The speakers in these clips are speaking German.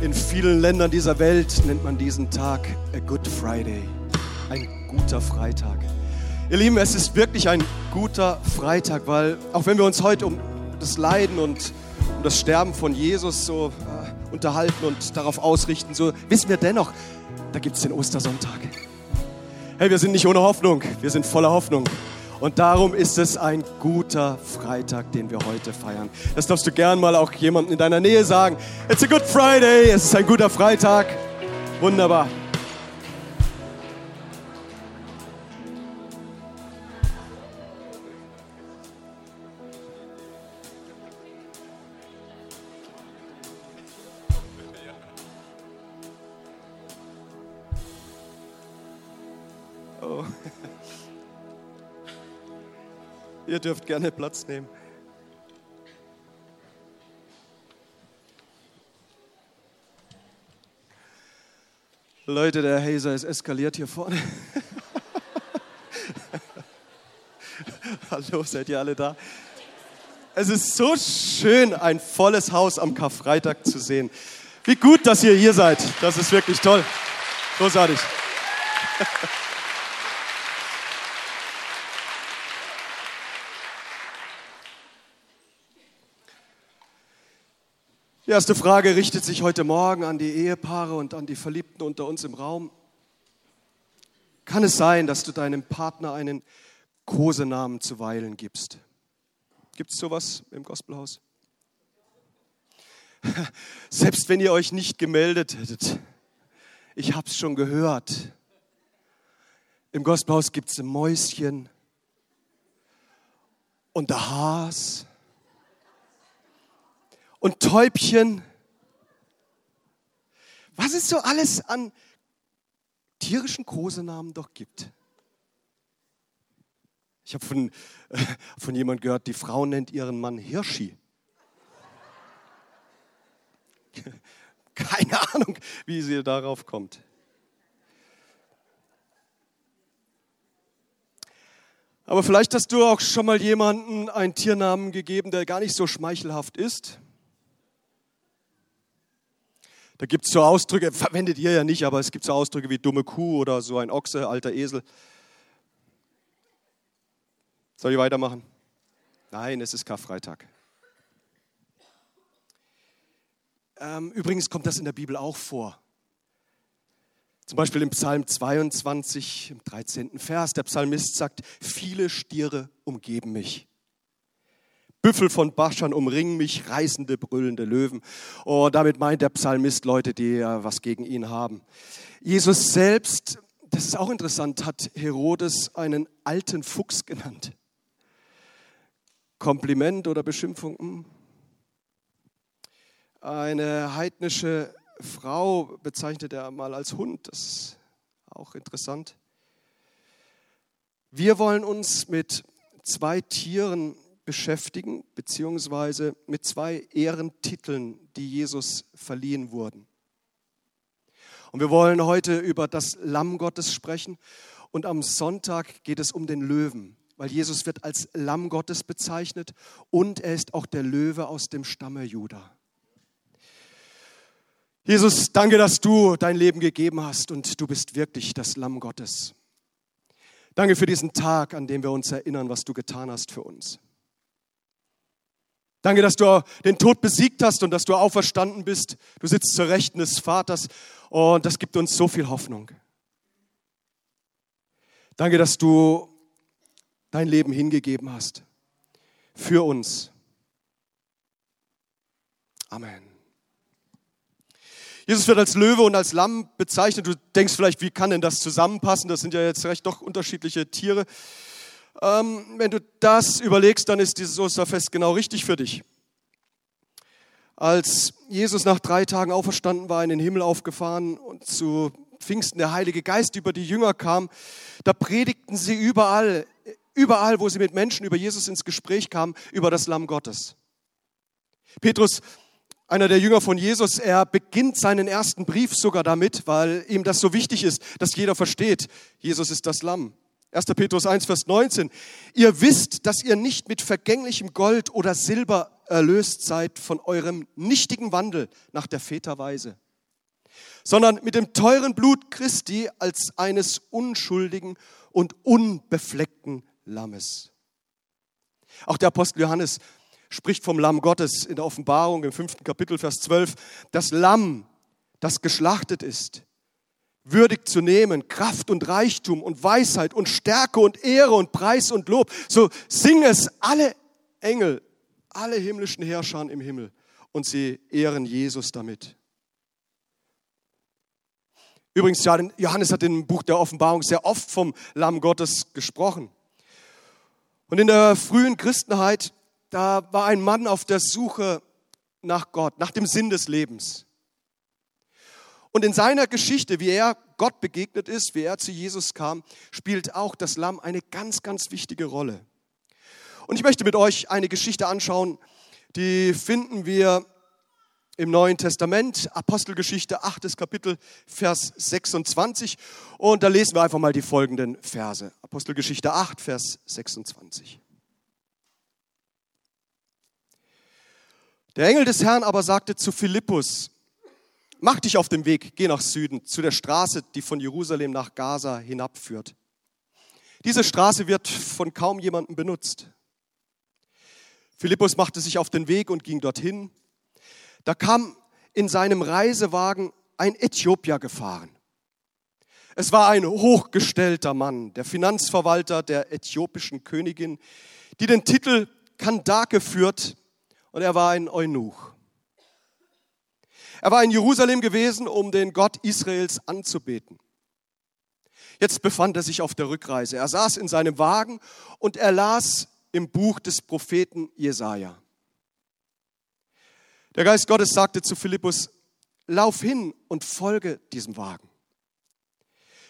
In vielen Ländern dieser Welt nennt man diesen Tag a Good Friday, ein guter Freitag. Ihr Lieben, es ist wirklich ein guter Freitag, weil auch wenn wir uns heute um das Leiden und um das Sterben von Jesus so äh, unterhalten und darauf ausrichten, so wissen wir dennoch, da gibt es den Ostersonntag. Hey, wir sind nicht ohne Hoffnung, wir sind voller Hoffnung. Und darum ist es ein guter Freitag, den wir heute feiern. Das darfst du gern mal auch jemandem in deiner Nähe sagen. It's a good Friday, es ist ein guter Freitag. Wunderbar. Ihr dürft gerne Platz nehmen. Leute, der Hazer ist eskaliert hier vorne. Hallo, seid ihr alle da? Es ist so schön, ein volles Haus am Karfreitag zu sehen. Wie gut, dass ihr hier seid. Das ist wirklich toll. Großartig. Die erste Frage richtet sich heute Morgen an die Ehepaare und an die Verliebten unter uns im Raum. Kann es sein, dass du deinem Partner einen Kosenamen zuweilen gibst? Gibt es sowas im Gospelhaus? Selbst wenn ihr euch nicht gemeldet hättet, ich habe es schon gehört. Im Gospelhaus gibt es ein Mäuschen und der Haas und Täubchen. Was es so alles an tierischen Kosenamen doch gibt. Ich habe von, äh, von jemand gehört, die Frau nennt ihren Mann Hirschi. Keine Ahnung, wie sie darauf kommt. Aber vielleicht hast du auch schon mal jemanden einen Tiernamen gegeben, der gar nicht so schmeichelhaft ist. Da gibt es so Ausdrücke, verwendet ihr ja nicht, aber es gibt so Ausdrücke wie dumme Kuh oder so ein Ochse, alter Esel. Soll ich weitermachen? Nein, es ist Karfreitag. Ähm, übrigens kommt das in der Bibel auch vor. Zum Beispiel im Psalm 22, im 13. Vers, der Psalmist sagt, viele Stiere umgeben mich. Büffel von Baschan umringen mich, reißende, brüllende Löwen. Und damit meint der Psalmist Leute, die was gegen ihn haben. Jesus selbst, das ist auch interessant, hat Herodes einen alten Fuchs genannt. Kompliment oder Beschimpfung? Hm. Eine heidnische Frau bezeichnet er mal als Hund. Das ist auch interessant. Wir wollen uns mit zwei Tieren beschäftigen, beziehungsweise mit zwei Ehrentiteln, die Jesus verliehen wurden. Und wir wollen heute über das Lamm Gottes sprechen und am Sonntag geht es um den Löwen, weil Jesus wird als Lamm Gottes bezeichnet und er ist auch der Löwe aus dem Stamme Juda. Jesus, danke, dass du dein Leben gegeben hast und du bist wirklich das Lamm Gottes. Danke für diesen Tag, an dem wir uns erinnern, was du getan hast für uns. Danke, dass du den Tod besiegt hast und dass du auferstanden bist. Du sitzt zur Rechten des Vaters und das gibt uns so viel Hoffnung. Danke, dass du dein Leben hingegeben hast für uns. Amen. Jesus wird als Löwe und als Lamm bezeichnet. Du denkst vielleicht, wie kann denn das zusammenpassen? Das sind ja jetzt recht doch unterschiedliche Tiere. Ähm, wenn du das überlegst, dann ist dieses Osterfest genau richtig für dich. Als Jesus nach drei Tagen auferstanden war, in den Himmel aufgefahren und zu Pfingsten der Heilige Geist über die Jünger kam, da predigten sie überall, überall, wo sie mit Menschen über Jesus ins Gespräch kamen, über das Lamm Gottes. Petrus, einer der Jünger von Jesus, er beginnt seinen ersten Brief sogar damit, weil ihm das so wichtig ist, dass jeder versteht, Jesus ist das Lamm. 1. Petrus 1, Vers 19. Ihr wisst, dass ihr nicht mit vergänglichem Gold oder Silber erlöst seid von eurem nichtigen Wandel nach der Väterweise, sondern mit dem teuren Blut Christi als eines unschuldigen und unbefleckten Lammes. Auch der Apostel Johannes spricht vom Lamm Gottes in der Offenbarung im fünften Kapitel, Vers 12. Das Lamm, das geschlachtet ist, würdig zu nehmen, Kraft und Reichtum und Weisheit und Stärke und Ehre und Preis und Lob. So singen es alle Engel, alle himmlischen Herrscher im Himmel und sie ehren Jesus damit. Übrigens, Johannes hat im Buch der Offenbarung sehr oft vom Lamm Gottes gesprochen. Und in der frühen Christenheit, da war ein Mann auf der Suche nach Gott, nach dem Sinn des Lebens. Und in seiner Geschichte, wie er Gott begegnet ist, wie er zu Jesus kam, spielt auch das Lamm eine ganz, ganz wichtige Rolle. Und ich möchte mit euch eine Geschichte anschauen, die finden wir im Neuen Testament, Apostelgeschichte 8. Kapitel, Vers 26. Und da lesen wir einfach mal die folgenden Verse. Apostelgeschichte 8, Vers 26. Der Engel des Herrn aber sagte zu Philippus, mach dich auf den Weg, geh nach Süden, zu der Straße, die von Jerusalem nach Gaza hinabführt. Diese Straße wird von kaum jemandem benutzt. Philippus machte sich auf den Weg und ging dorthin. Da kam in seinem Reisewagen ein Äthiopier gefahren. Es war ein hochgestellter Mann, der Finanzverwalter der äthiopischen Königin, die den Titel Kandake führt und er war ein Eunuch. Er war in Jerusalem gewesen, um den Gott Israels anzubeten. Jetzt befand er sich auf der Rückreise. Er saß in seinem Wagen und er las im Buch des Propheten Jesaja. Der Geist Gottes sagte zu Philippus: Lauf hin und folge diesem Wagen.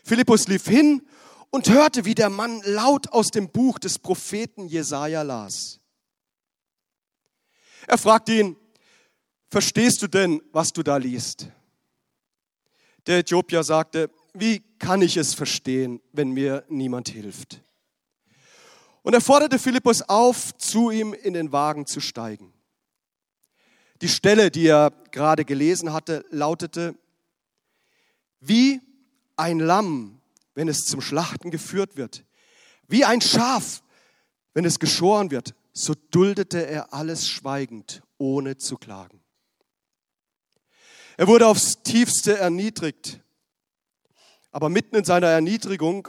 Philippus lief hin und hörte, wie der Mann laut aus dem Buch des Propheten Jesaja las. Er fragte ihn, verstehst du denn, was du da liest? Der Äthiopier sagte, wie kann ich es verstehen, wenn mir niemand hilft? Und er forderte Philippus auf, zu ihm in den Wagen zu steigen. Die Stelle, die er gerade gelesen hatte, lautete, wie ein Lamm, wenn es zum Schlachten geführt wird, wie ein Schaf, wenn es geschoren wird, so duldete er alles schweigend, ohne zu klagen. Er wurde aufs tiefste erniedrigt, aber mitten in seiner Erniedrigung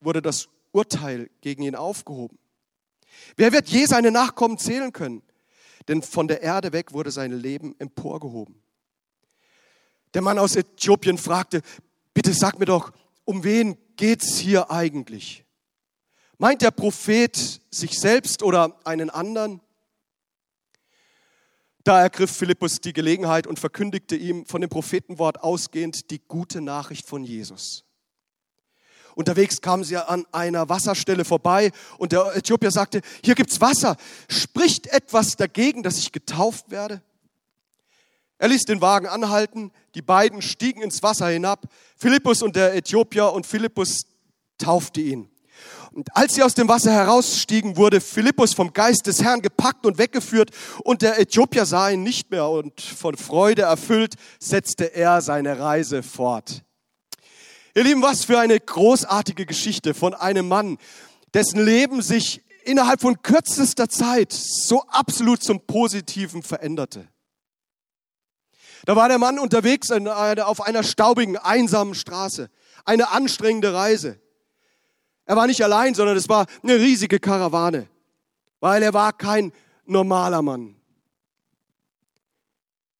wurde das Urteil gegen ihn aufgehoben. Wer wird je seine Nachkommen zählen können? Denn von der Erde weg wurde sein Leben emporgehoben. Der Mann aus Äthiopien fragte, bitte sag mir doch, um wen geht's hier eigentlich? Meint der Prophet sich selbst oder einen anderen? Da ergriff Philippus die Gelegenheit und verkündigte ihm von dem Prophetenwort ausgehend die gute Nachricht von Jesus. Unterwegs kamen sie an einer Wasserstelle vorbei und der Äthiopier sagte, hier gibt's Wasser. Spricht etwas dagegen, dass ich getauft werde? Er ließ den Wagen anhalten, die beiden stiegen ins Wasser hinab, Philippus und der Äthiopier, und Philippus taufte ihn. Und als sie aus dem Wasser herausstiegen, wurde Philippus vom Geist des Herrn gepackt und weggeführt, und der Äthiopier sah ihn nicht mehr, und von Freude erfüllt setzte er seine Reise fort. Ihr Lieben, was für eine großartige Geschichte von einem Mann, dessen Leben sich innerhalb von kürzester Zeit so absolut zum Positiven veränderte. Da war der Mann unterwegs auf einer staubigen, einsamen Straße. Eine anstrengende Reise. Er war nicht allein, sondern es war eine riesige Karawane, weil er war kein normaler Mann.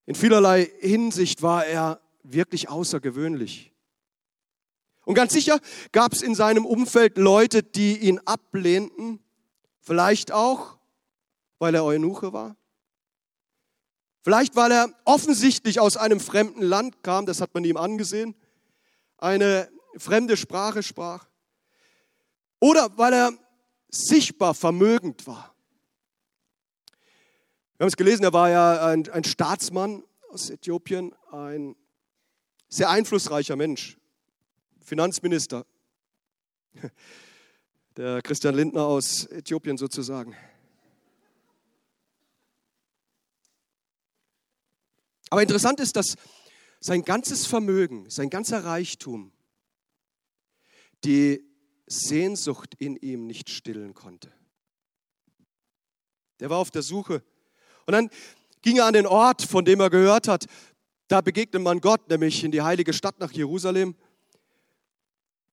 In vielerlei Hinsicht war er wirklich außergewöhnlich. Und ganz sicher gab es in seinem Umfeld Leute, die ihn ablehnten, vielleicht auch, weil er Eunuche war. Vielleicht, weil er offensichtlich aus einem fremden Land kam, das hat man ihm angesehen, eine fremde Sprache sprach. Oder weil er sichtbar vermögend war. Wir haben es gelesen, er war ja ein, ein Staatsmann aus Äthiopien, ein sehr einflussreicher Mensch. Finanzminister, der Christian Lindner aus Äthiopien sozusagen. Aber interessant ist, dass sein ganzes Vermögen, sein ganzer Reichtum, die Sehnsucht in ihm nicht stillen konnte. Der war auf der Suche. Und dann ging er an den Ort, von dem er gehört hat. Da begegnet man Gott, nämlich in die heilige Stadt nach Jerusalem.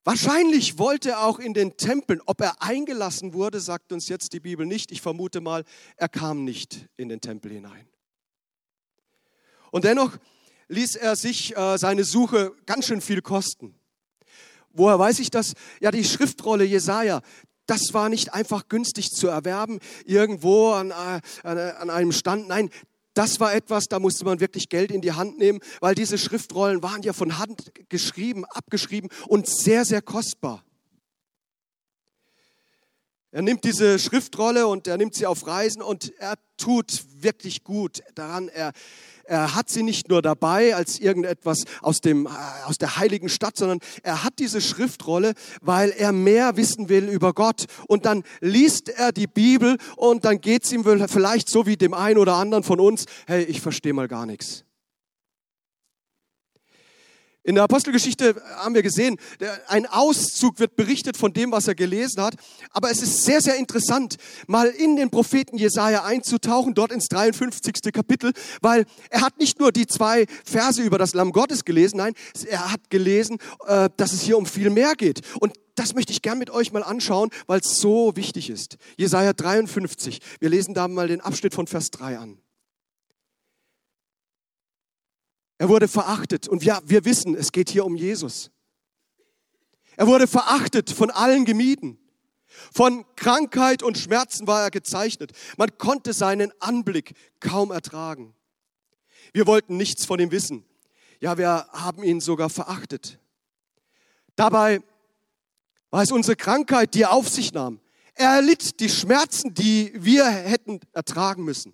Wahrscheinlich wollte er auch in den Tempeln. Ob er eingelassen wurde, sagt uns jetzt die Bibel nicht. Ich vermute mal, er kam nicht in den Tempel hinein. Und dennoch ließ er sich äh, seine Suche ganz schön viel kosten. Woher weiß ich das? Ja, die Schriftrolle Jesaja, das war nicht einfach günstig zu erwerben, irgendwo an, äh, an einem Stand. Nein, das war etwas, da musste man wirklich Geld in die Hand nehmen, weil diese Schriftrollen waren ja von Hand geschrieben, abgeschrieben und sehr, sehr kostbar. Er nimmt diese Schriftrolle und er nimmt sie auf Reisen und er tut wirklich gut daran. Er, er hat sie nicht nur dabei als irgendetwas aus, dem, äh, aus der heiligen Stadt, sondern er hat diese Schriftrolle, weil er mehr wissen will über Gott. Und dann liest er die Bibel und dann geht es ihm vielleicht so wie dem einen oder anderen von uns, hey, ich verstehe mal gar nichts. In der Apostelgeschichte haben wir gesehen, ein Auszug wird berichtet von dem, was er gelesen hat. Aber es ist sehr, sehr interessant, mal in den Propheten Jesaja einzutauchen, dort ins 53. Kapitel, weil er hat nicht nur die zwei Verse über das Lamm Gottes gelesen, nein, er hat gelesen, äh, dass es hier um viel mehr geht. Und das möchte ich gern mit euch mal anschauen, weil es so wichtig ist. Jesaja 53. Wir lesen da mal den Abschnitt von Vers 3 an. Er wurde verachtet und wir, wir wissen, es geht hier um Jesus. Er wurde verachtet, von allen gemieden. Von Krankheit und Schmerzen war er gezeichnet. Man konnte seinen Anblick kaum ertragen. Wir wollten nichts von ihm wissen. Ja, wir haben ihn sogar verachtet. Dabei war es unsere Krankheit, die er auf sich nahm. Er erlitt die Schmerzen, die wir hätten ertragen müssen.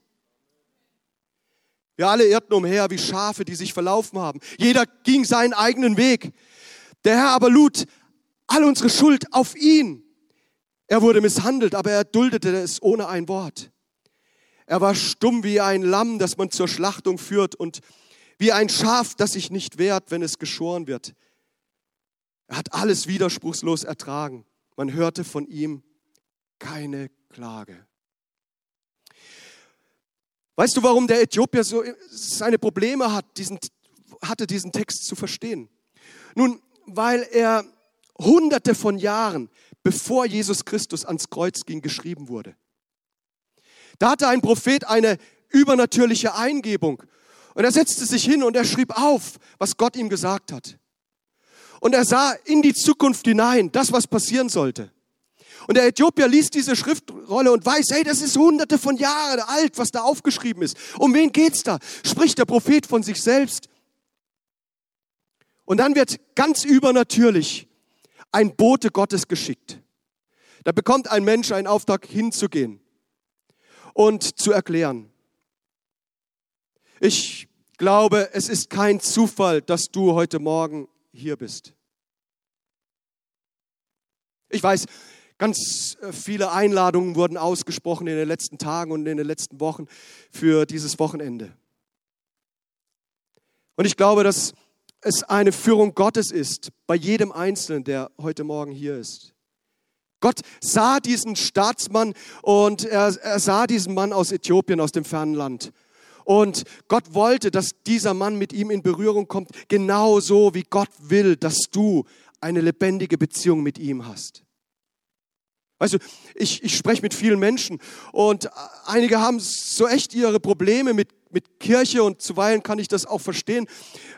Wir alle irrten umher wie Schafe, die sich verlaufen haben. Jeder ging seinen eigenen Weg. Der Herr aber lud all unsere Schuld auf ihn. Er wurde misshandelt, aber er duldete es ohne ein Wort. Er war stumm wie ein Lamm, das man zur Schlachtung führt und wie ein Schaf, das sich nicht wehrt, wenn es geschoren wird. Er hat alles widerspruchslos ertragen. Man hörte von ihm keine Klage. Weißt du, warum der Äthiopier so seine Probleme hat, diesen, hatte, diesen Text zu verstehen? Nun, weil er hunderte von Jahren, bevor Jesus Christus ans Kreuz ging, geschrieben wurde. Da hatte ein Prophet eine übernatürliche Eingebung. Und er setzte sich hin und er schrieb auf, was Gott ihm gesagt hat. Und er sah in die Zukunft hinein, das, was passieren sollte. Und der Äthiopier liest diese Schriftrolle und weiß, hey, das ist hunderte von Jahren alt, was da aufgeschrieben ist. Um wen geht's da? Spricht der Prophet von sich selbst. Und dann wird ganz übernatürlich ein Bote Gottes geschickt. Da bekommt ein Mensch einen Auftrag hinzugehen und zu erklären. Ich glaube, es ist kein Zufall, dass du heute Morgen hier bist. Ich weiß, Ganz äh, viele Einladungen wurden ausgesprochen in den letzten Tagen und in den letzten Wochen für dieses Wochenende. Und ich glaube, dass es eine Führung Gottes ist bei jedem Einzelnen, der heute Morgen hier ist. Gott sah diesen Staatsmann und er, er sah diesen Mann aus Äthiopien, aus dem fernen Land. Und Gott wollte, dass dieser Mann mit ihm in Berührung kommt, genauso wie Gott will, dass du eine lebendige Beziehung mit ihm hast. Weißt du, ich, ich spreche mit vielen Menschen und einige haben so echt ihre Probleme mit, mit Kirche und zuweilen kann ich das auch verstehen,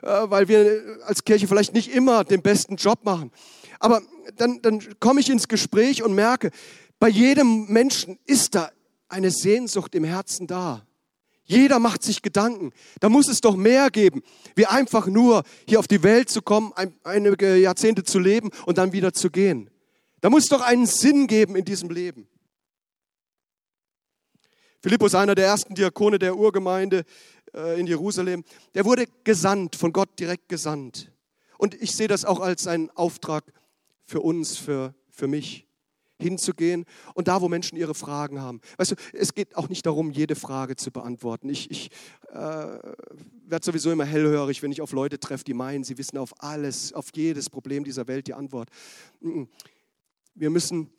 äh, weil wir als Kirche vielleicht nicht immer den besten Job machen. Aber dann, dann komme ich ins Gespräch und merke, bei jedem Menschen ist da eine Sehnsucht im Herzen da. Jeder macht sich Gedanken. Da muss es doch mehr geben, wie einfach nur hier auf die Welt zu kommen, einige Jahrzehnte zu leben und dann wieder zu gehen. Da muss doch einen Sinn geben in diesem Leben. Philippus, einer der ersten Diakone der Urgemeinde äh, in Jerusalem, der wurde gesandt, von Gott direkt gesandt. Und ich sehe das auch als einen Auftrag für uns, für, für mich hinzugehen und da, wo Menschen ihre Fragen haben. Weißt du, es geht auch nicht darum, jede Frage zu beantworten. Ich, ich äh, werde sowieso immer hellhörig, wenn ich auf Leute treffe, die meinen, sie wissen auf alles, auf jedes Problem dieser Welt die Antwort. Wir müssen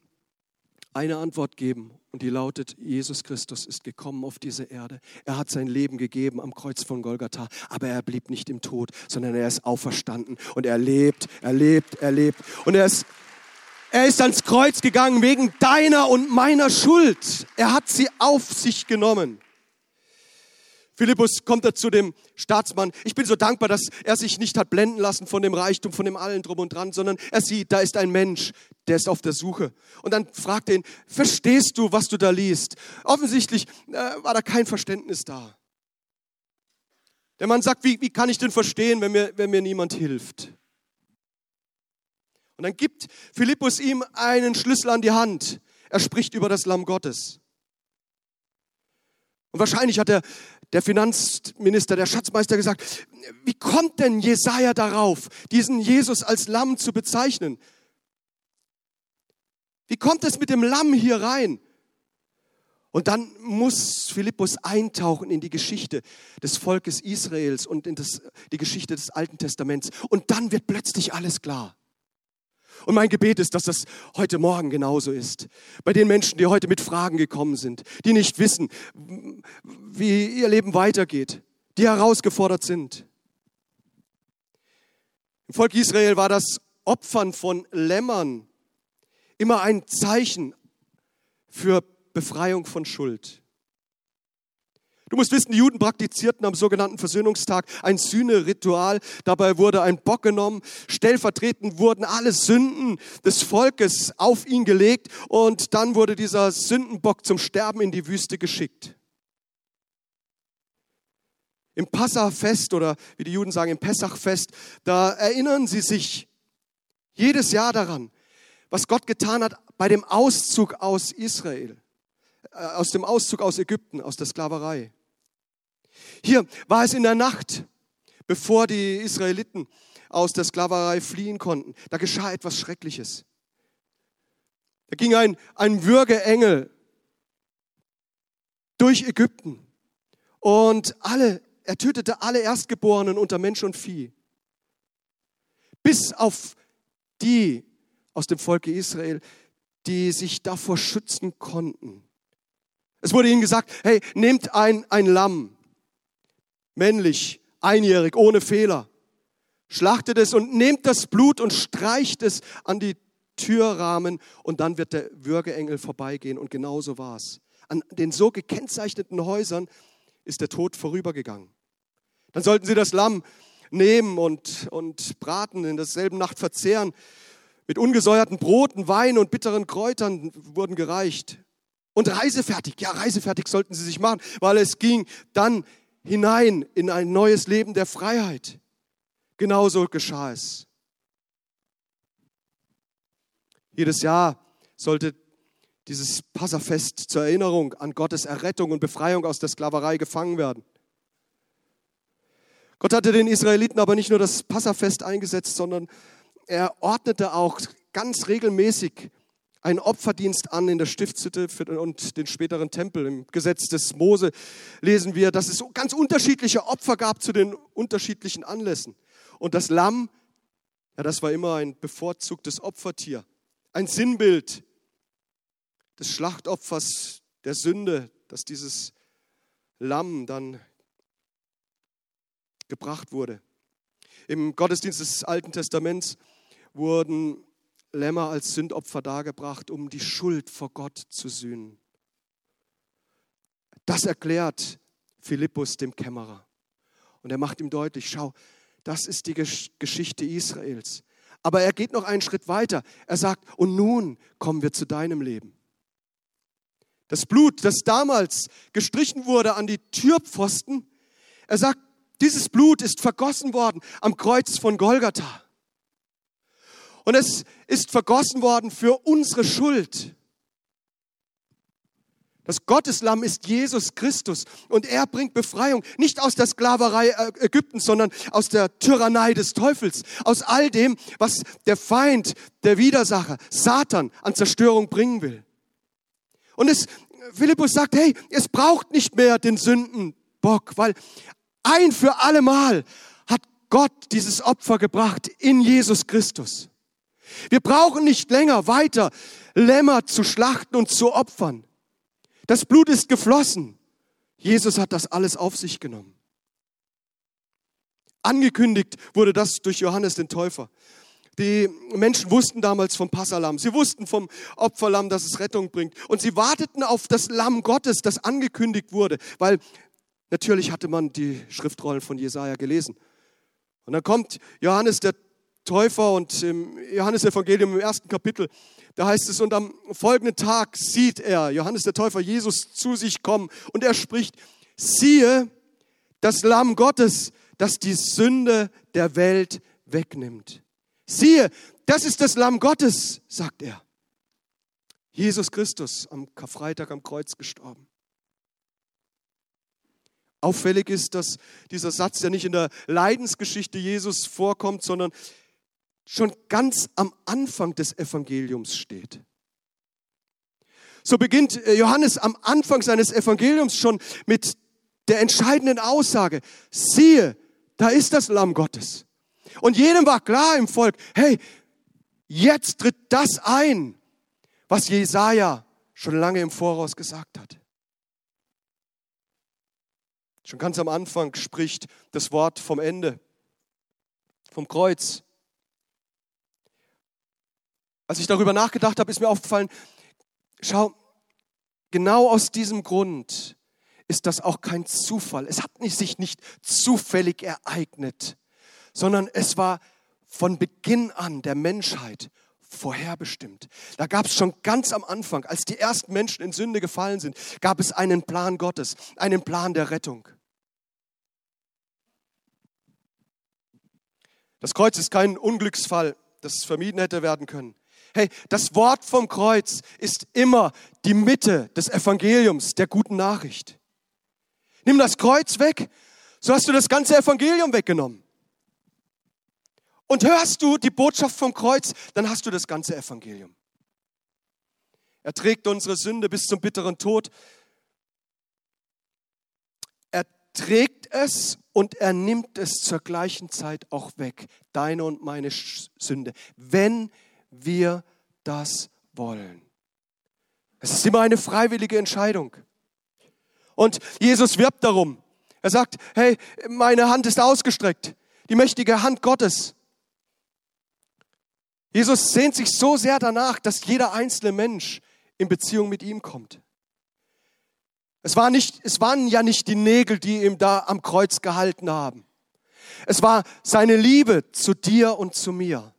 eine Antwort geben und die lautet, Jesus Christus ist gekommen auf diese Erde. Er hat sein Leben gegeben am Kreuz von Golgatha, aber er blieb nicht im Tod, sondern er ist auferstanden und er lebt, er lebt, er lebt. Und er ist er ist ans Kreuz gegangen wegen deiner und meiner Schuld. Er hat sie auf sich genommen. Philippus kommt da zu dem Staatsmann. Ich bin so dankbar, dass er sich nicht hat blenden lassen von dem Reichtum, von dem allen drum und dran, sondern er sieht, da ist ein Mensch, der ist auf der Suche. Und dann fragt er ihn, verstehst du, was du da liest? Offensichtlich äh, war da kein Verständnis da. Der Mann sagt, wie, wie kann ich denn verstehen, wenn mir, wenn mir niemand hilft? Und dann gibt Philippus ihm einen Schlüssel an die Hand. Er spricht über das Lamm Gottes. Und wahrscheinlich hat der, der Finanzminister, der Schatzmeister gesagt, wie kommt denn Jesaja darauf, diesen Jesus als Lamm zu bezeichnen? Wie kommt es mit dem Lamm hier rein? Und dann muss Philippus eintauchen in die Geschichte des Volkes Israels und in das, die Geschichte des Alten Testaments. Und dann wird plötzlich alles klar. Und mein Gebet ist, dass das heute Morgen genauso ist. Bei den Menschen, die heute mit Fragen gekommen sind, die nicht wissen, wie ihr Leben weitergeht, die herausgefordert sind. Im Volk Israel war das Opfern von Lämmern immer ein Zeichen für Befreiung von Schuld. Du musst wissen, die Juden praktizierten am sogenannten Versöhnungstag ein Sühneritual. Dabei wurde ein Bock genommen. Stellvertretend wurden alle Sünden des Volkes auf ihn gelegt und dann wurde dieser Sündenbock zum Sterben in die Wüste geschickt. Im Passachfest oder wie die Juden sagen, im Pessachfest, da erinnern sie sich jedes Jahr daran, was Gott getan hat bei dem Auszug aus Israel. Äh, aus dem Auszug aus Ägypten, aus der Sklaverei. Hier war es in der Nacht, bevor die Israeliten aus der Sklaverei fliehen konnten. Da geschah etwas Schreckliches. Da ging ein, ein Würgeengel durch Ägypten und alle, er tötete alle Erstgeborenen unter Mensch und Vieh. Bis auf die aus dem Volke Israel, die sich davor schützen konnten. Es wurde ihnen gesagt, hey, nehmt ein, ein Lamm, männlich, einjährig, ohne Fehler. Schlachtet es und nehmt das Blut und streicht es an die Türrahmen und dann wird der Würgeengel vorbeigehen und genauso war es. An den so gekennzeichneten Häusern ist der Tod vorübergegangen. Dann sollten sie das Lamm nehmen und, und braten, in derselben Nacht verzehren. Mit ungesäuerten Broten, Wein und bitteren Kräutern wurden gereicht. Und reisefertig, ja, reisefertig sollten sie sich machen, weil es ging dann hinein in ein neues Leben der Freiheit. Genauso geschah es. Jedes Jahr sollte dieses Passafest zur Erinnerung an Gottes Errettung und Befreiung aus der Sklaverei gefangen werden. Gott hatte den Israeliten aber nicht nur das Passafest eingesetzt, sondern er ordnete auch ganz regelmäßig einen Opferdienst an in der Stiftshütte und den späteren Tempel. Im Gesetz des Mose lesen wir, dass es ganz unterschiedliche Opfer gab zu den unterschiedlichen Anlässen. Und das Lamm, ja, das war immer ein bevorzugtes Opfertier, ein Sinnbild des Schlachtopfers der Sünde, dass dieses Lamm dann gebracht wurde. Im Gottesdienst des Alten Testaments wurden Lämmer als Sündopfer dargebracht, um die Schuld vor Gott zu sühnen. Das erklärt Philippus dem Kämmerer. Und er macht ihm deutlich, schau, das ist die Geschichte Israels. Aber er geht noch einen Schritt weiter. Er sagt, und nun kommen wir zu deinem Leben. Das Blut, das damals gestrichen wurde an die Türpfosten, er sagt, dieses Blut ist vergossen worden am Kreuz von Golgatha. Und es ist vergossen worden für unsere Schuld. Das Gotteslamm ist Jesus Christus und er bringt Befreiung nicht aus der Sklaverei äh, Ägyptens, sondern aus der Tyrannei des Teufels, aus all dem, was der Feind, der Widersacher, Satan an Zerstörung bringen will. Und es, Philippus sagt, hey, es braucht nicht mehr den Sündenbock, weil ein für alle Mal hat Gott dieses Opfer gebracht in Jesus Christus. Wir brauchen nicht länger weiter Lämmer zu schlachten und zu opfern. Das Blut ist geflossen. Jesus hat das alles auf sich genommen. Angekündigt wurde das durch Johannes den Täufer. Die Menschen wussten damals vom Passalam. Sie wussten vom Opferlamm, dass es Rettung bringt. Und sie warteten auf das Lamm Gottes, das angekündigt wurde, weil natürlich hatte man die Schriftrollen von Jesaja gelesen. Und dann kommt Johannes der Täufer und im Johannesevangelium im ersten Kapitel, da heißt es, und am folgenden Tag sieht er, Johannes der Täufer, Jesus zu sich kommen und er spricht, siehe das Lamm Gottes, das die Sünde der Welt wegnimmt. Siehe, das ist das Lamm Gottes, sagt er. Jesus Christus am Karfreitag am Kreuz gestorben. Auffällig ist, dass dieser Satz ja nicht in der Leidensgeschichte Jesus vorkommt, sondern schon ganz am Anfang des Evangeliums steht. So beginnt äh, Johannes am Anfang seines Evangeliums schon mit der entscheidenden Aussage, siehe, da ist das Lamm Gottes. Und jedem war klar im Volk, hey, jetzt tritt das ein, was Jesaja schon lange im Voraus gesagt hat. Schon ganz am Anfang spricht das Wort vom Ende, vom Kreuz. Als ich darüber nachgedacht habe, ist mir aufgefallen, schau, genau aus diesem Grund ist das auch kein Zufall. Es hat sich nicht zufällig ereignet, sondern es war von Beginn an der Menschheit vorherbestimmt. Da gab es schon ganz am Anfang, als die ersten Menschen in Sünde gefallen sind, gab es einen Plan Gottes, einen Plan der Rettung. Das Kreuz ist kein Unglücksfall, das vermieden hätte werden können. Hey, das Wort vom Kreuz ist immer die Mitte des Evangeliums, der guten Nachricht. Nimm das Kreuz weg, so hast du das ganze Evangelium weggenommen. Und hörst du die Botschaft vom Kreuz, dann hast du das ganze Evangelium. Er trägt unsere Sünde bis zum bitteren Tod. Er trägt es und er nimmt es zur gleichen Zeit auch weg, deine und meine Sünde, wenn wir das wollen. Es ist immer eine freiwillige Entscheidung. Und Jesus wirbt darum. Er sagt, hey, meine Hand ist ausgestreckt, die mächtige Hand Gottes. Jesus sehnt sich so sehr danach, dass jeder einzelne Mensch in Beziehung mit ihm kommt. Es, war nicht, es waren ja nicht die Nägel, die ihm da am Kreuz gehalten haben. Es war seine Liebe zu dir und zu mir.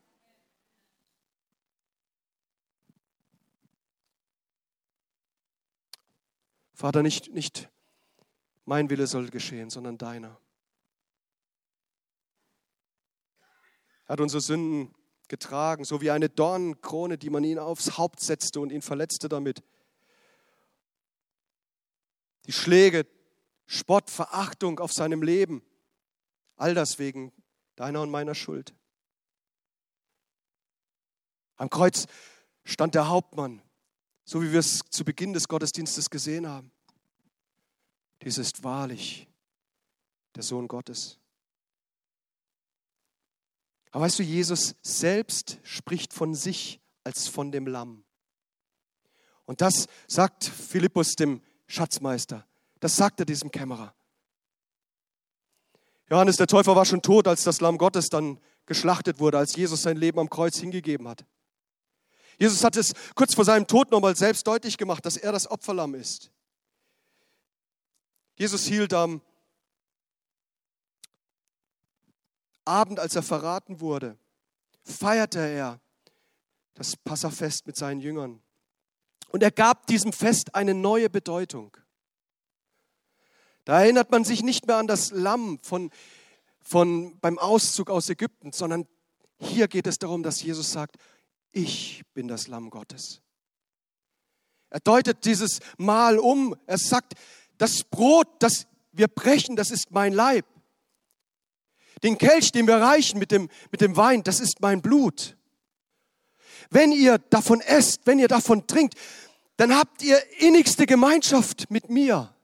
Vater, nicht, nicht mein Wille soll geschehen, sondern deiner. Er hat unsere Sünden getragen, so wie eine Dornenkrone, die man ihn aufs Haupt setzte und ihn verletzte damit. Die Schläge, Spott, Verachtung auf seinem Leben, all das wegen deiner und meiner Schuld. Am Kreuz stand der Hauptmann, so wie wir es zu Beginn des Gottesdienstes gesehen haben. Dies ist wahrlich der Sohn Gottes. Aber weißt du, Jesus selbst spricht von sich als von dem Lamm. Und das sagt Philippus dem Schatzmeister. Das sagt er diesem Kämmerer. Johannes der Täufer war schon tot, als das Lamm Gottes dann geschlachtet wurde, als Jesus sein Leben am Kreuz hingegeben hat. Jesus hat es kurz vor seinem Tod nochmal selbst deutlich gemacht, dass er das Opferlamm ist. Jesus hielt am Abend, als er verraten wurde, feierte er das Passafest mit seinen Jüngern. Und er gab diesem Fest eine neue Bedeutung. Da erinnert man sich nicht mehr an das Lamm von, von, beim Auszug aus Ägypten, sondern hier geht es darum, dass Jesus sagt, ich bin das Lamm Gottes. Er deutet dieses Mal um. Er sagt, das Brot, das wir brechen, das ist mein Leib. Den Kelch, den wir reichen mit dem, mit dem Wein, das ist mein Blut. Wenn ihr davon esst, wenn ihr davon trinkt, dann habt ihr innigste Gemeinschaft mit mir.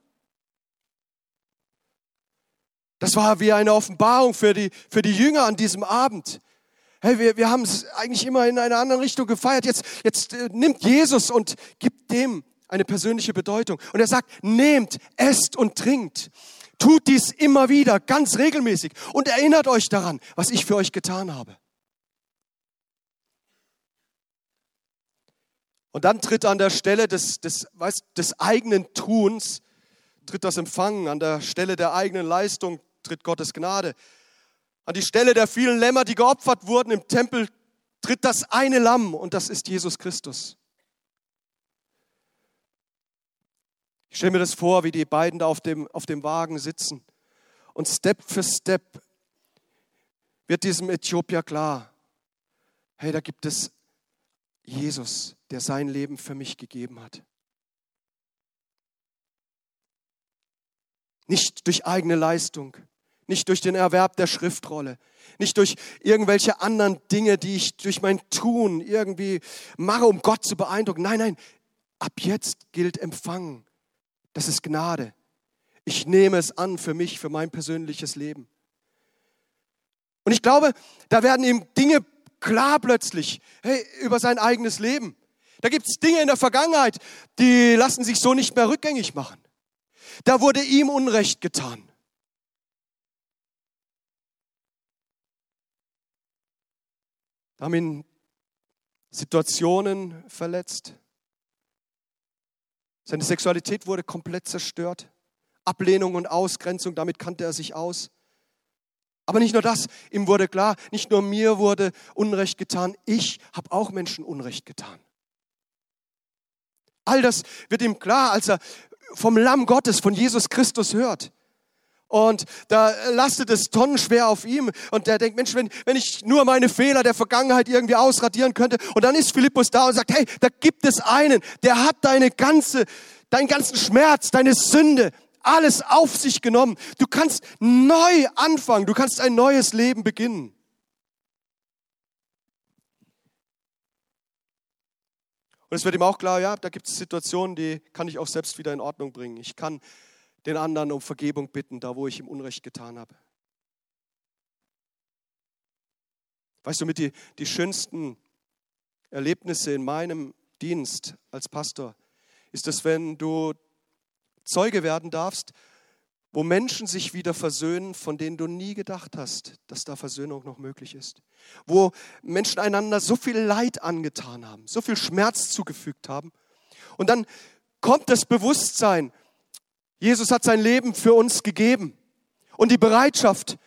Das war wie eine Offenbarung für die, für die Jünger an diesem Abend. Hey, wir, wir haben es eigentlich immer in einer anderen Richtung gefeiert. Jetzt, jetzt äh, nimmt Jesus und gibt dem eine persönliche Bedeutung. Und er sagt, nehmt, esst und trinkt. Tut dies immer wieder, ganz regelmäßig. Und erinnert euch daran, was ich für euch getan habe. Und dann tritt an der Stelle des, des, weißt, des eigenen Tuns, tritt das Empfangen, an der Stelle der eigenen Leistung tritt Gottes Gnade. An die Stelle der vielen Lämmer, die geopfert wurden im Tempel, tritt das eine Lamm und das ist Jesus Christus. Ich stelle mir das vor, wie die beiden da auf dem, auf dem Wagen sitzen und Step für Step wird diesem Äthiopier klar, hey, da gibt es Jesus, der sein Leben für mich gegeben hat. Nicht durch eigene Leistung, nicht durch den Erwerb der Schriftrolle, nicht durch irgendwelche anderen Dinge, die ich durch mein Tun irgendwie mache, um Gott zu beeindrucken. Nein, nein, ab jetzt gilt Empfangen. Das ist Gnade. Ich nehme es an für mich, für mein persönliches Leben. Und ich glaube, da werden ihm Dinge klar plötzlich hey, über sein eigenes Leben. Da gibt es Dinge in der Vergangenheit, die lassen sich so nicht mehr rückgängig machen. Da wurde ihm Unrecht getan. Haben ihn Situationen verletzt. Seine Sexualität wurde komplett zerstört. Ablehnung und Ausgrenzung, damit kannte er sich aus. Aber nicht nur das, ihm wurde klar, nicht nur mir wurde Unrecht getan, ich habe auch Menschen Unrecht getan. All das wird ihm klar, als er vom Lamm Gottes, von Jesus Christus hört. Und da lastet es tonnenschwer auf ihm. Und der denkt, Mensch, wenn, wenn ich nur meine Fehler der Vergangenheit irgendwie ausradieren könnte. Und dann ist Philippus da und sagt, hey, da gibt es einen, der hat deine ganze, deinen ganzen Schmerz, deine Sünde, alles auf sich genommen. Du kannst neu anfangen. Du kannst ein neues Leben beginnen. Und es wird ihm auch klar, ja, da gibt es Situationen, die kann ich auch selbst wieder in Ordnung bringen. Ich kann den anderen um Vergebung bitten, da wo ich ihm Unrecht getan habe. Weißt du, mit die, die schönsten Erlebnisse in meinem Dienst als Pastor ist es, wenn du Zeuge werden darfst, wo Menschen sich wieder versöhnen, von denen du nie gedacht hast, dass da Versöhnung noch möglich ist. Wo Menschen einander so viel Leid angetan haben, so viel Schmerz zugefügt haben. Und dann kommt das Bewusstsein, Jesus hat sein Leben für uns gegeben. Und die Bereitschaft,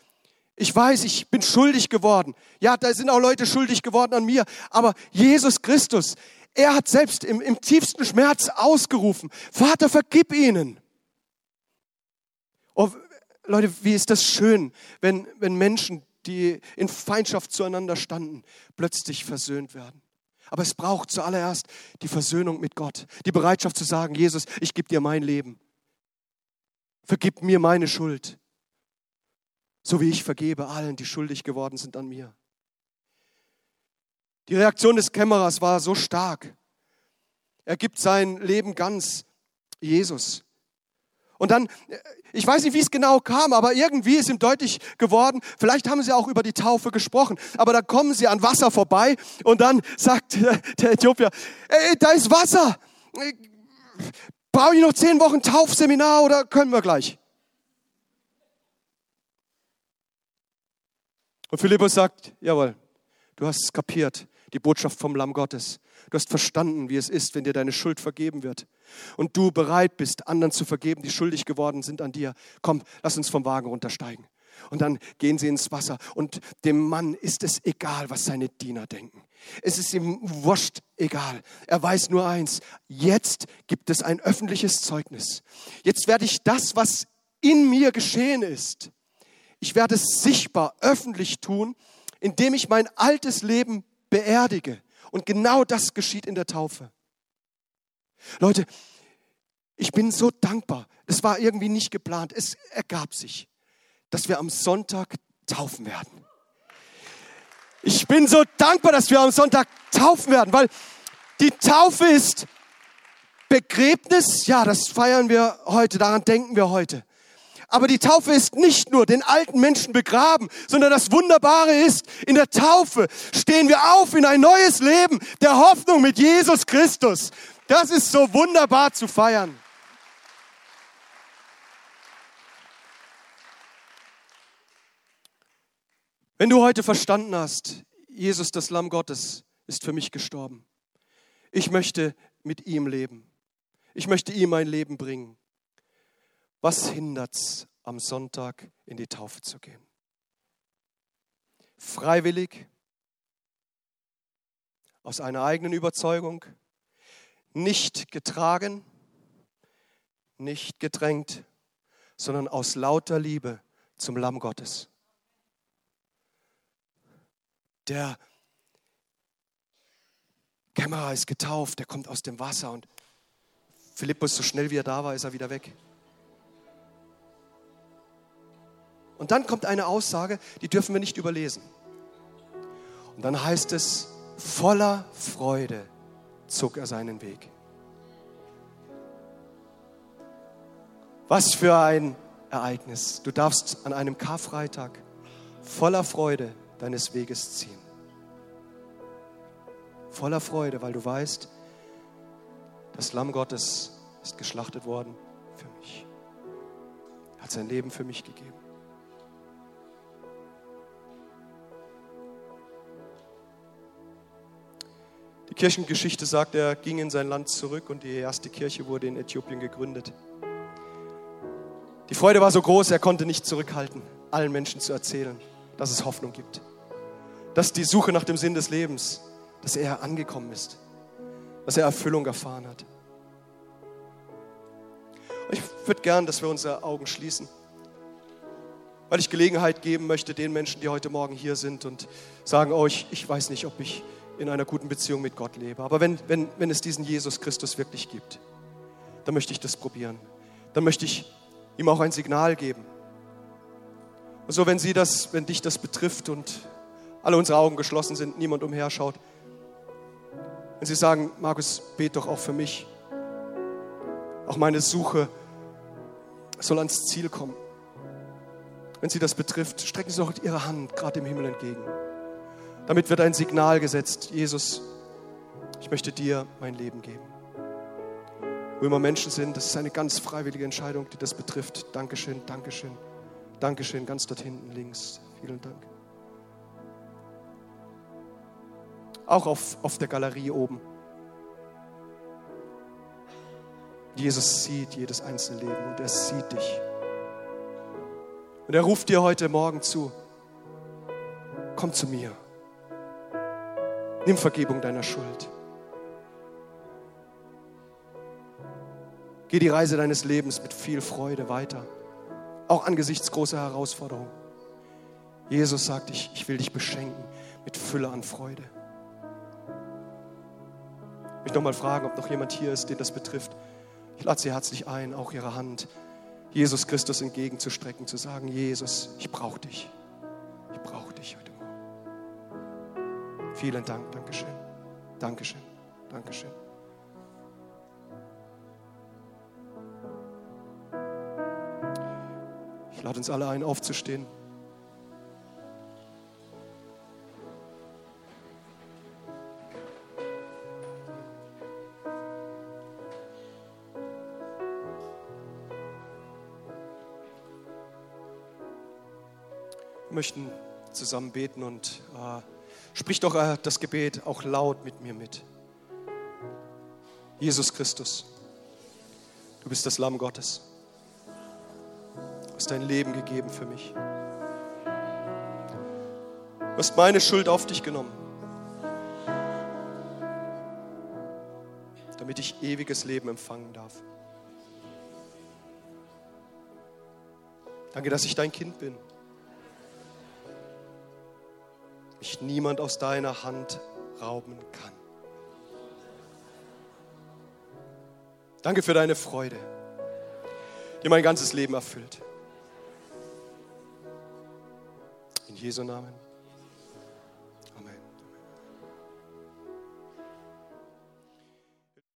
ich weiß, ich bin schuldig geworden. Ja, da sind auch Leute schuldig geworden an mir. Aber Jesus Christus, er hat selbst im, im tiefsten Schmerz ausgerufen, Vater, vergib ihnen. Oh, Leute, wie ist das schön, wenn, wenn Menschen, die in Feindschaft zueinander standen, plötzlich versöhnt werden. Aber es braucht zuallererst die Versöhnung mit Gott, die Bereitschaft zu sagen, Jesus, ich gebe dir mein Leben. Vergib mir meine Schuld, so wie ich vergebe allen, die schuldig geworden sind an mir. Die Reaktion des Kämmerers war so stark. Er gibt sein Leben ganz Jesus. Und dann, ich weiß nicht, wie es genau kam, aber irgendwie ist ihm deutlich geworden, vielleicht haben sie auch über die Taufe gesprochen, aber da kommen sie an Wasser vorbei und dann sagt der Äthiopier, ey, da ist Wasser, Brauche ich noch zehn Wochen Taufseminar oder können wir gleich? Und Philippus sagt, jawohl, du hast es kapiert, die Botschaft vom Lamm Gottes. Du hast verstanden, wie es ist, wenn dir deine Schuld vergeben wird. Und du bereit bist, anderen zu vergeben, die schuldig geworden sind an dir. Komm, lass uns vom Wagen runtersteigen. Und dann gehen sie ins Wasser. Und dem Mann ist es egal, was seine Diener denken. Es ist ihm wurscht egal. Er weiß nur eins. Jetzt gibt es ein öffentliches Zeugnis. Jetzt werde ich das, was in mir geschehen ist, ich werde es sichtbar, öffentlich tun, indem ich mein altes Leben beerdige. Und genau das geschieht in der Taufe. Leute, ich bin so dankbar. Es war irgendwie nicht geplant. Es ergab sich, dass wir am Sonntag taufen werden. Ich bin so dankbar, dass wir am Sonntag taufen werden, weil die Taufe ist Begräbnis. Ja, das feiern wir heute, daran denken wir heute. Aber die Taufe ist nicht nur den alten Menschen begraben, sondern das Wunderbare ist, in der Taufe stehen wir auf in ein neues Leben der Hoffnung mit Jesus Christus. Das ist so wunderbar zu feiern. Wenn du heute verstanden hast, Jesus, das Lamm Gottes, ist für mich gestorben. Ich möchte mit ihm leben. Ich möchte ihm mein Leben bringen. Was hindert's, am Sonntag in die Taufe zu gehen? Freiwillig, aus einer eigenen Überzeugung, nicht getragen, nicht gedrängt, sondern aus lauter Liebe zum Lamm Gottes. Der Kämmerer ist getauft, der kommt aus dem Wasser und Philippus, so schnell wie er da war, ist er wieder weg. Und dann kommt eine Aussage, die dürfen wir nicht überlesen. Und dann heißt es, voller Freude zog er seinen Weg. Was für ein Ereignis. Du darfst an einem Karfreitag voller Freude deines Weges ziehen. Voller Freude, weil du weißt, das Lamm Gottes ist geschlachtet worden für mich. Er hat sein Leben für mich gegeben. Die Kirchengeschichte sagt, er ging in sein Land zurück und die erste Kirche wurde in Äthiopien gegründet. Die Freude war so groß, er konnte nicht zurückhalten, allen Menschen zu erzählen, dass es Hoffnung gibt. Dass die Suche nach dem Sinn des Lebens, dass er angekommen ist, dass er Erfüllung erfahren hat. Ich würde gern, dass wir unsere Augen schließen, weil ich Gelegenheit geben möchte den Menschen, die heute Morgen hier sind und sagen, oh, ich, ich weiß nicht, ob ich in einer guten Beziehung mit Gott lebe. Aber wenn, wenn, wenn es diesen Jesus Christus wirklich gibt, dann möchte ich das probieren. Dann möchte ich ihm auch ein Signal geben. Und so, wenn, Sie das, wenn dich das betrifft und alle unsere Augen geschlossen sind, niemand umherschaut, wenn Sie sagen, Markus, bet doch auch für mich. Auch meine Suche soll ans Ziel kommen. Wenn Sie das betrifft, strecken Sie doch Ihre Hand gerade im Himmel entgegen. Damit wird ein Signal gesetzt. Jesus, ich möchte dir mein Leben geben. Wo immer Menschen sind, das ist eine ganz freiwillige Entscheidung, die das betrifft. Dankeschön, Dankeschön, Dankeschön, ganz dort hinten links. Vielen Dank. Auch auf, auf der Galerie oben. Jesus sieht jedes einzelne Leben und er sieht dich. Und er ruft dir heute Morgen zu, komm zu mir. Nimm Vergebung deiner Schuld. Geh die Reise deines Lebens mit viel Freude weiter, auch angesichts großer Herausforderungen. Jesus sagt, ich, ich will dich beschenken mit Fülle an Freude. Ich möchte nochmal fragen, ob noch jemand hier ist, den das betrifft. Ich lade Sie herzlich ein, auch Ihre Hand Jesus Christus entgegenzustrecken, zu sagen, Jesus, ich brauche dich. Ich brauche dich heute. Vielen Dank, Dankeschön. Dankeschön, Dankeschön. Ich lade uns alle ein, aufzustehen. Möchten zusammen beten und äh, Sprich doch äh, das Gebet auch laut mit mir mit. Jesus Christus, du bist das Lamm Gottes. Du hast dein Leben gegeben für mich. Du hast meine Schuld auf dich genommen. damit ich ewiges Leben empfangen darf. Danke, dass ich dein Kind bin. Mich niemand aus deiner Hand rauben kann. Danke für deine Freude, die mein ganzes Leben erfüllt. In Jesu Namen.